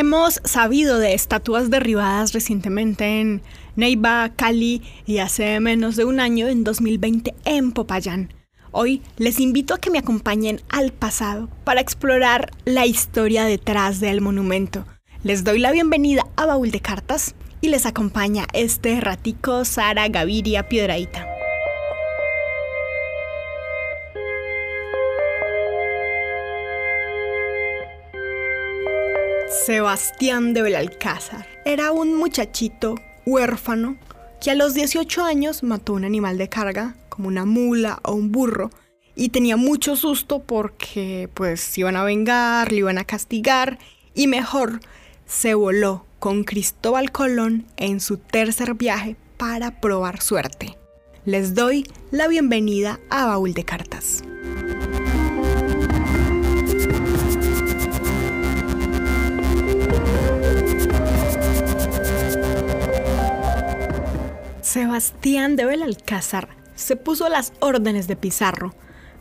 Hemos sabido de estatuas derribadas recientemente en Neiva, Cali y hace menos de un año, en 2020, en Popayán. Hoy les invito a que me acompañen al pasado para explorar la historia detrás del monumento. Les doy la bienvenida a Baúl de Cartas y les acompaña este ratico Sara Gaviria Piedraíta. Sebastián de Belalcázar era un muchachito huérfano que a los 18 años mató un animal de carga, como una mula o un burro, y tenía mucho susto porque pues iban a vengar, le iban a castigar, y mejor se voló con Cristóbal Colón en su tercer viaje para probar suerte. Les doy la bienvenida a Baúl de Cartas. Sebastián de Belalcázar se puso las órdenes de Pizarro,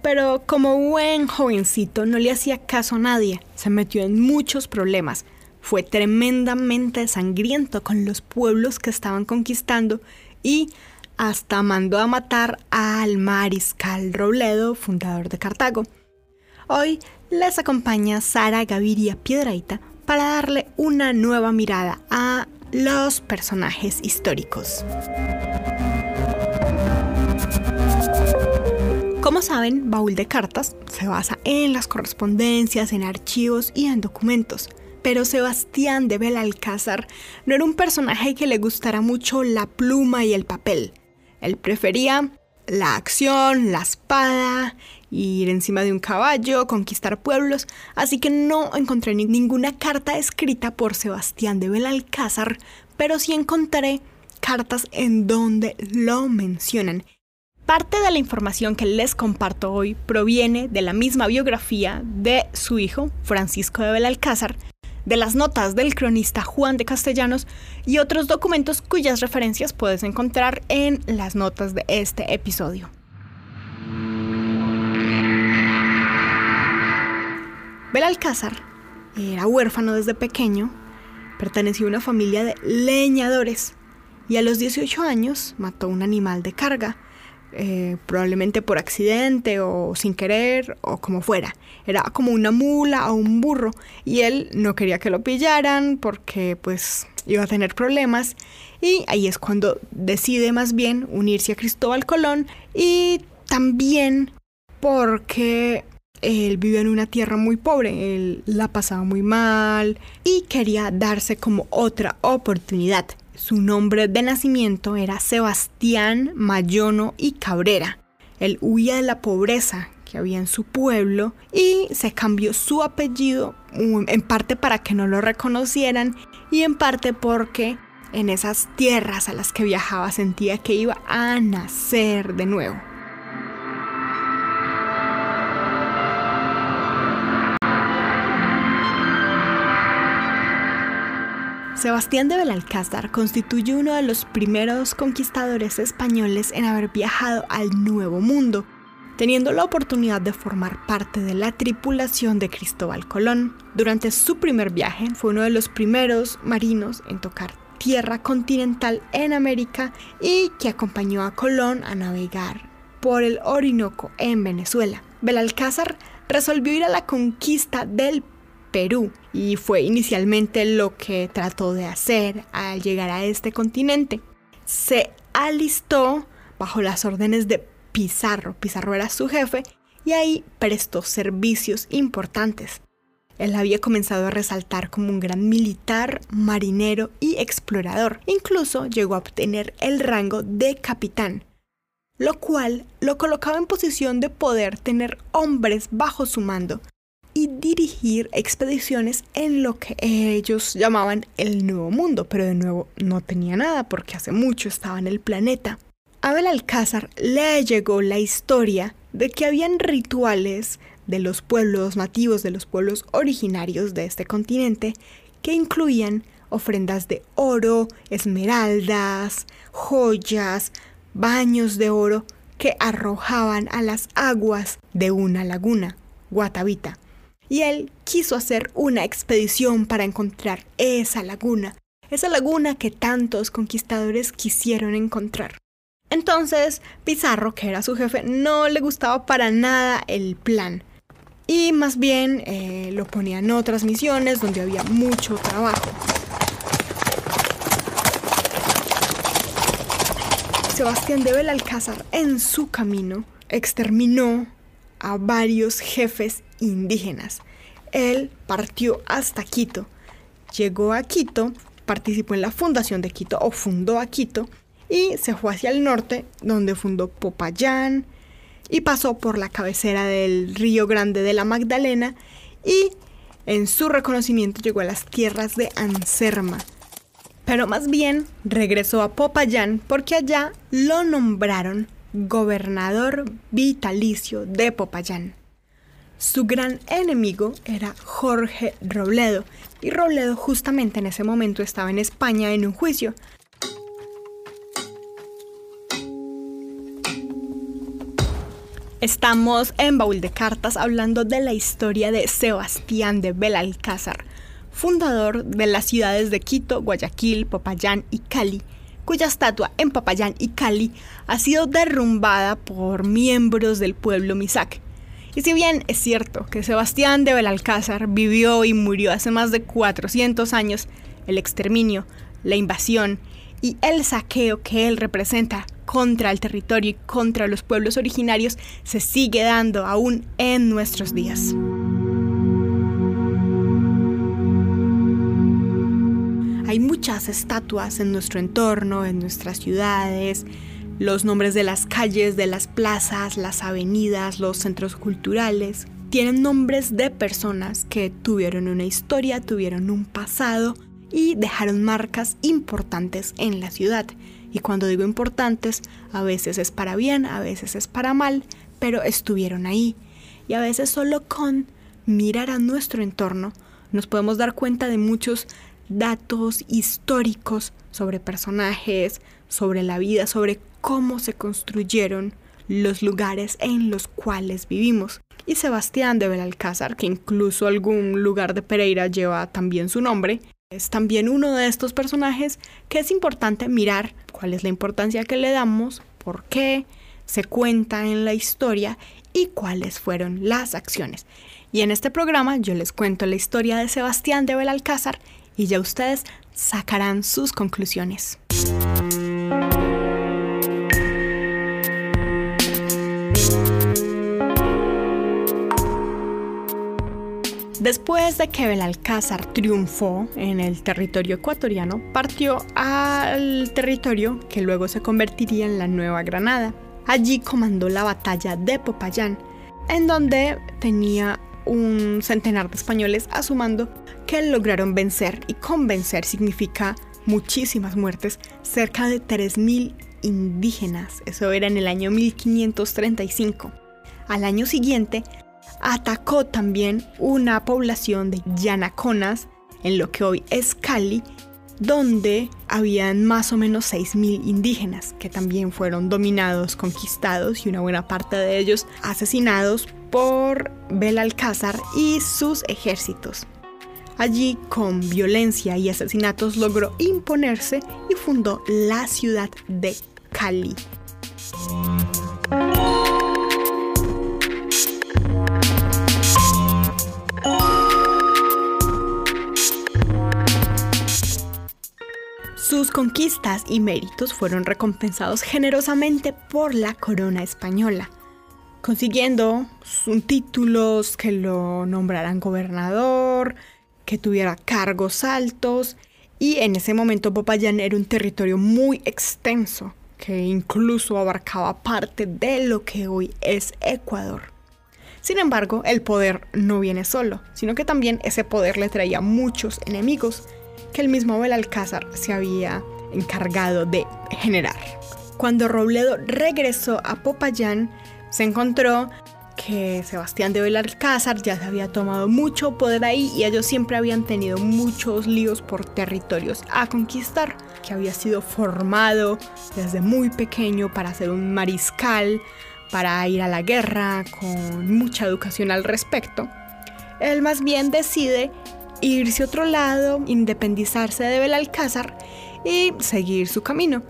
pero como buen jovencito no le hacía caso a nadie, se metió en muchos problemas, fue tremendamente sangriento con los pueblos que estaban conquistando y hasta mandó a matar al mariscal Robledo, fundador de Cartago. Hoy les acompaña Sara Gaviria Piedraita para darle una nueva mirada a los personajes históricos. Como saben, Baúl de Cartas se basa en las correspondencias, en archivos y en documentos. Pero Sebastián de Belalcázar no era un personaje que le gustara mucho la pluma y el papel. Él prefería la acción, la espada, ir encima de un caballo, conquistar pueblos, así que no encontré ninguna carta escrita por Sebastián de Belalcázar, pero sí encontré cartas en donde lo mencionan. Parte de la información que les comparto hoy proviene de la misma biografía de su hijo, Francisco de Belalcázar, de las notas del cronista Juan de Castellanos y otros documentos cuyas referencias puedes encontrar en las notas de este episodio. Belalcázar era huérfano desde pequeño, pertenecía a una familia de leñadores y a los 18 años mató un animal de carga eh, probablemente por accidente o sin querer o como fuera. Era como una mula o un burro y él no quería que lo pillaran porque pues iba a tener problemas y ahí es cuando decide más bien unirse a Cristóbal Colón y también porque él vivía en una tierra muy pobre, él la pasaba muy mal y quería darse como otra oportunidad. Su nombre de nacimiento era Sebastián Mayono y Cabrera. Él huía de la pobreza que había en su pueblo y se cambió su apellido en parte para que no lo reconocieran y en parte porque en esas tierras a las que viajaba sentía que iba a nacer de nuevo. Sebastián de Belalcázar constituye uno de los primeros conquistadores españoles en haber viajado al Nuevo Mundo, teniendo la oportunidad de formar parte de la tripulación de Cristóbal Colón. Durante su primer viaje fue uno de los primeros marinos en tocar tierra continental en América y que acompañó a Colón a navegar por el Orinoco en Venezuela. Belalcázar resolvió ir a la conquista del Perú y fue inicialmente lo que trató de hacer al llegar a este continente. Se alistó bajo las órdenes de Pizarro, Pizarro era su jefe y ahí prestó servicios importantes. Él había comenzado a resaltar como un gran militar, marinero y explorador. Incluso llegó a obtener el rango de capitán, lo cual lo colocaba en posición de poder tener hombres bajo su mando y dirigir expediciones en lo que ellos llamaban el Nuevo Mundo, pero de nuevo no tenía nada porque hace mucho estaba en el planeta. A Belalcázar le llegó la historia de que habían rituales de los pueblos nativos, de los pueblos originarios de este continente, que incluían ofrendas de oro, esmeraldas, joyas, baños de oro que arrojaban a las aguas de una laguna, Guatavita y él quiso hacer una expedición para encontrar esa laguna, esa laguna que tantos conquistadores quisieron encontrar. Entonces, Pizarro, que era su jefe, no le gustaba para nada el plan. Y más bien eh, lo ponía en otras misiones donde había mucho trabajo. Sebastián de Belalcázar en su camino exterminó a varios jefes indígenas. Él partió hasta Quito. Llegó a Quito, participó en la fundación de Quito o fundó a Quito y se fue hacia el norte donde fundó Popayán y pasó por la cabecera del río Grande de la Magdalena y en su reconocimiento llegó a las tierras de Anserma pero más bien regresó a Popayán porque allá lo nombraron gobernador vitalicio de Popayán. Su gran enemigo era Jorge Robledo, y Robledo justamente en ese momento estaba en España en un juicio. Estamos en Baúl de Cartas hablando de la historia de Sebastián de Belalcázar, fundador de las ciudades de Quito, Guayaquil, Popayán y Cali, cuya estatua en Popayán y Cali ha sido derrumbada por miembros del pueblo Misak. Y si bien es cierto que Sebastián de Belalcázar vivió y murió hace más de 400 años, el exterminio, la invasión y el saqueo que él representa contra el territorio y contra los pueblos originarios se sigue dando aún en nuestros días. Muchas estatuas en nuestro entorno, en nuestras ciudades, los nombres de las calles, de las plazas, las avenidas, los centros culturales. Tienen nombres de personas que tuvieron una historia, tuvieron un pasado y dejaron marcas importantes en la ciudad. Y cuando digo importantes, a veces es para bien, a veces es para mal, pero estuvieron ahí. Y a veces solo con mirar a nuestro entorno nos podemos dar cuenta de muchos datos históricos sobre personajes, sobre la vida, sobre cómo se construyeron los lugares en los cuales vivimos. Y Sebastián de Belalcázar, que incluso algún lugar de Pereira lleva también su nombre, es también uno de estos personajes que es importante mirar cuál es la importancia que le damos, por qué se cuenta en la historia y cuáles fueron las acciones. Y en este programa yo les cuento la historia de Sebastián de Belalcázar y ya ustedes sacarán sus conclusiones. Después de que Belalcázar triunfó en el territorio ecuatoriano, partió al territorio que luego se convertiría en la Nueva Granada. Allí comandó la batalla de Popayán, en donde tenía un centenar de españoles a su mando lograron vencer y convencer significa muchísimas muertes, cerca de 3.000 indígenas, eso era en el año 1535. Al año siguiente atacó también una población de yanaconas en lo que hoy es Cali, donde habían más o menos 6.000 indígenas que también fueron dominados, conquistados y una buena parte de ellos asesinados por Belalcázar y sus ejércitos. Allí, con violencia y asesinatos, logró imponerse y fundó la ciudad de Cali. Sus conquistas y méritos fueron recompensados generosamente por la corona española, consiguiendo títulos que lo nombraran gobernador, que tuviera cargos altos y en ese momento Popayán era un territorio muy extenso que incluso abarcaba parte de lo que hoy es Ecuador. Sin embargo, el poder no viene solo, sino que también ese poder le traía muchos enemigos que el mismo Belalcázar se había encargado de generar. Cuando Robledo regresó a Popayán, se encontró que Sebastián de Belalcázar ya se había tomado mucho poder ahí y ellos siempre habían tenido muchos líos por territorios a conquistar, que había sido formado desde muy pequeño para ser un mariscal, para ir a la guerra, con mucha educación al respecto. Él más bien decide irse a otro lado, independizarse de Belalcázar y seguir su camino.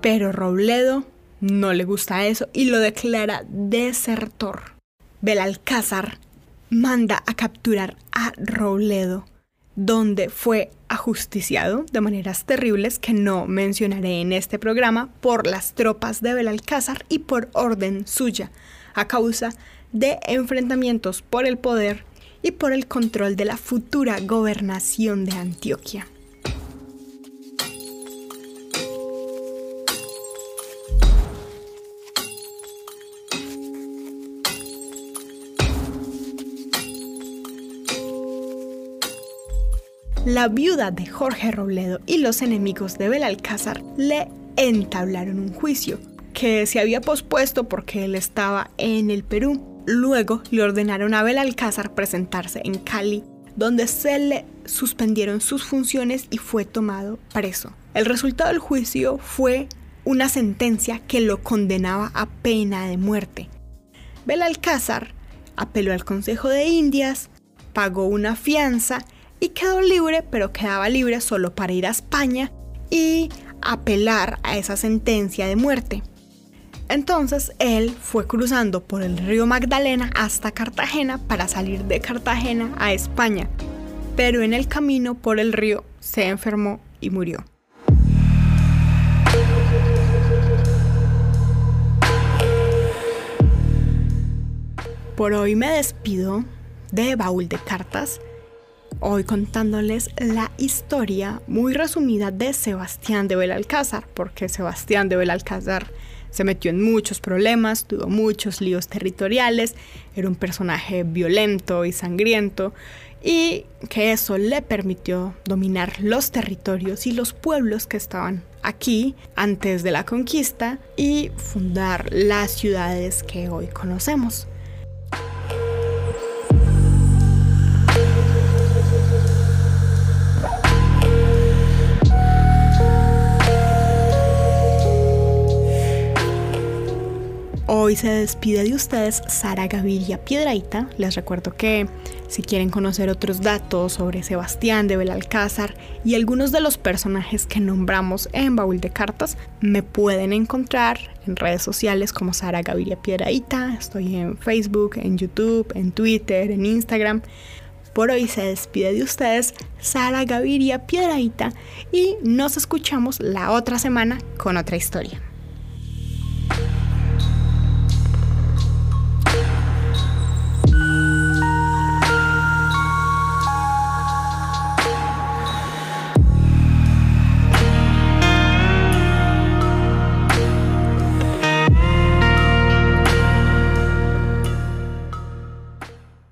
Pero Robledo no le gusta eso y lo declara desertor. Belalcázar manda a capturar a Robledo, donde fue ajusticiado de maneras terribles que no mencionaré en este programa por las tropas de Belalcázar y por orden suya, a causa de enfrentamientos por el poder y por el control de la futura gobernación de Antioquia. La viuda de Jorge Robledo y los enemigos de Belalcázar le entablaron un juicio que se había pospuesto porque él estaba en el Perú Luego le ordenaron a Belalcázar presentarse en Cali, donde se le suspendieron sus funciones y fue tomado preso. El resultado del juicio fue una sentencia que lo condenaba a pena de muerte. Belalcázar apeló al Consejo de Indias, pagó una fianza y quedó libre, pero quedaba libre solo para ir a España y apelar a esa sentencia de muerte. Entonces él fue cruzando por el río Magdalena hasta Cartagena para salir de Cartagena a España, pero en el camino por el río se enfermó y murió. Por hoy me despido de Baúl de Cartas, hoy contándoles la historia muy resumida de Sebastián de Belalcázar, porque Sebastián de Belalcázar se metió en muchos problemas, tuvo muchos líos territoriales, era un personaje violento y sangriento y que eso le permitió dominar los territorios y los pueblos que estaban aquí antes de la conquista y fundar las ciudades que hoy conocemos. Hoy se despide de ustedes Sara Gaviria Piedraita. Les recuerdo que si quieren conocer otros datos sobre Sebastián de Belalcázar y algunos de los personajes que nombramos en Baúl de Cartas, me pueden encontrar en redes sociales como Sara Gaviria Piedraita. Estoy en Facebook, en YouTube, en Twitter, en Instagram. Por hoy se despide de ustedes Sara Gaviria Piedraita y nos escuchamos la otra semana con otra historia.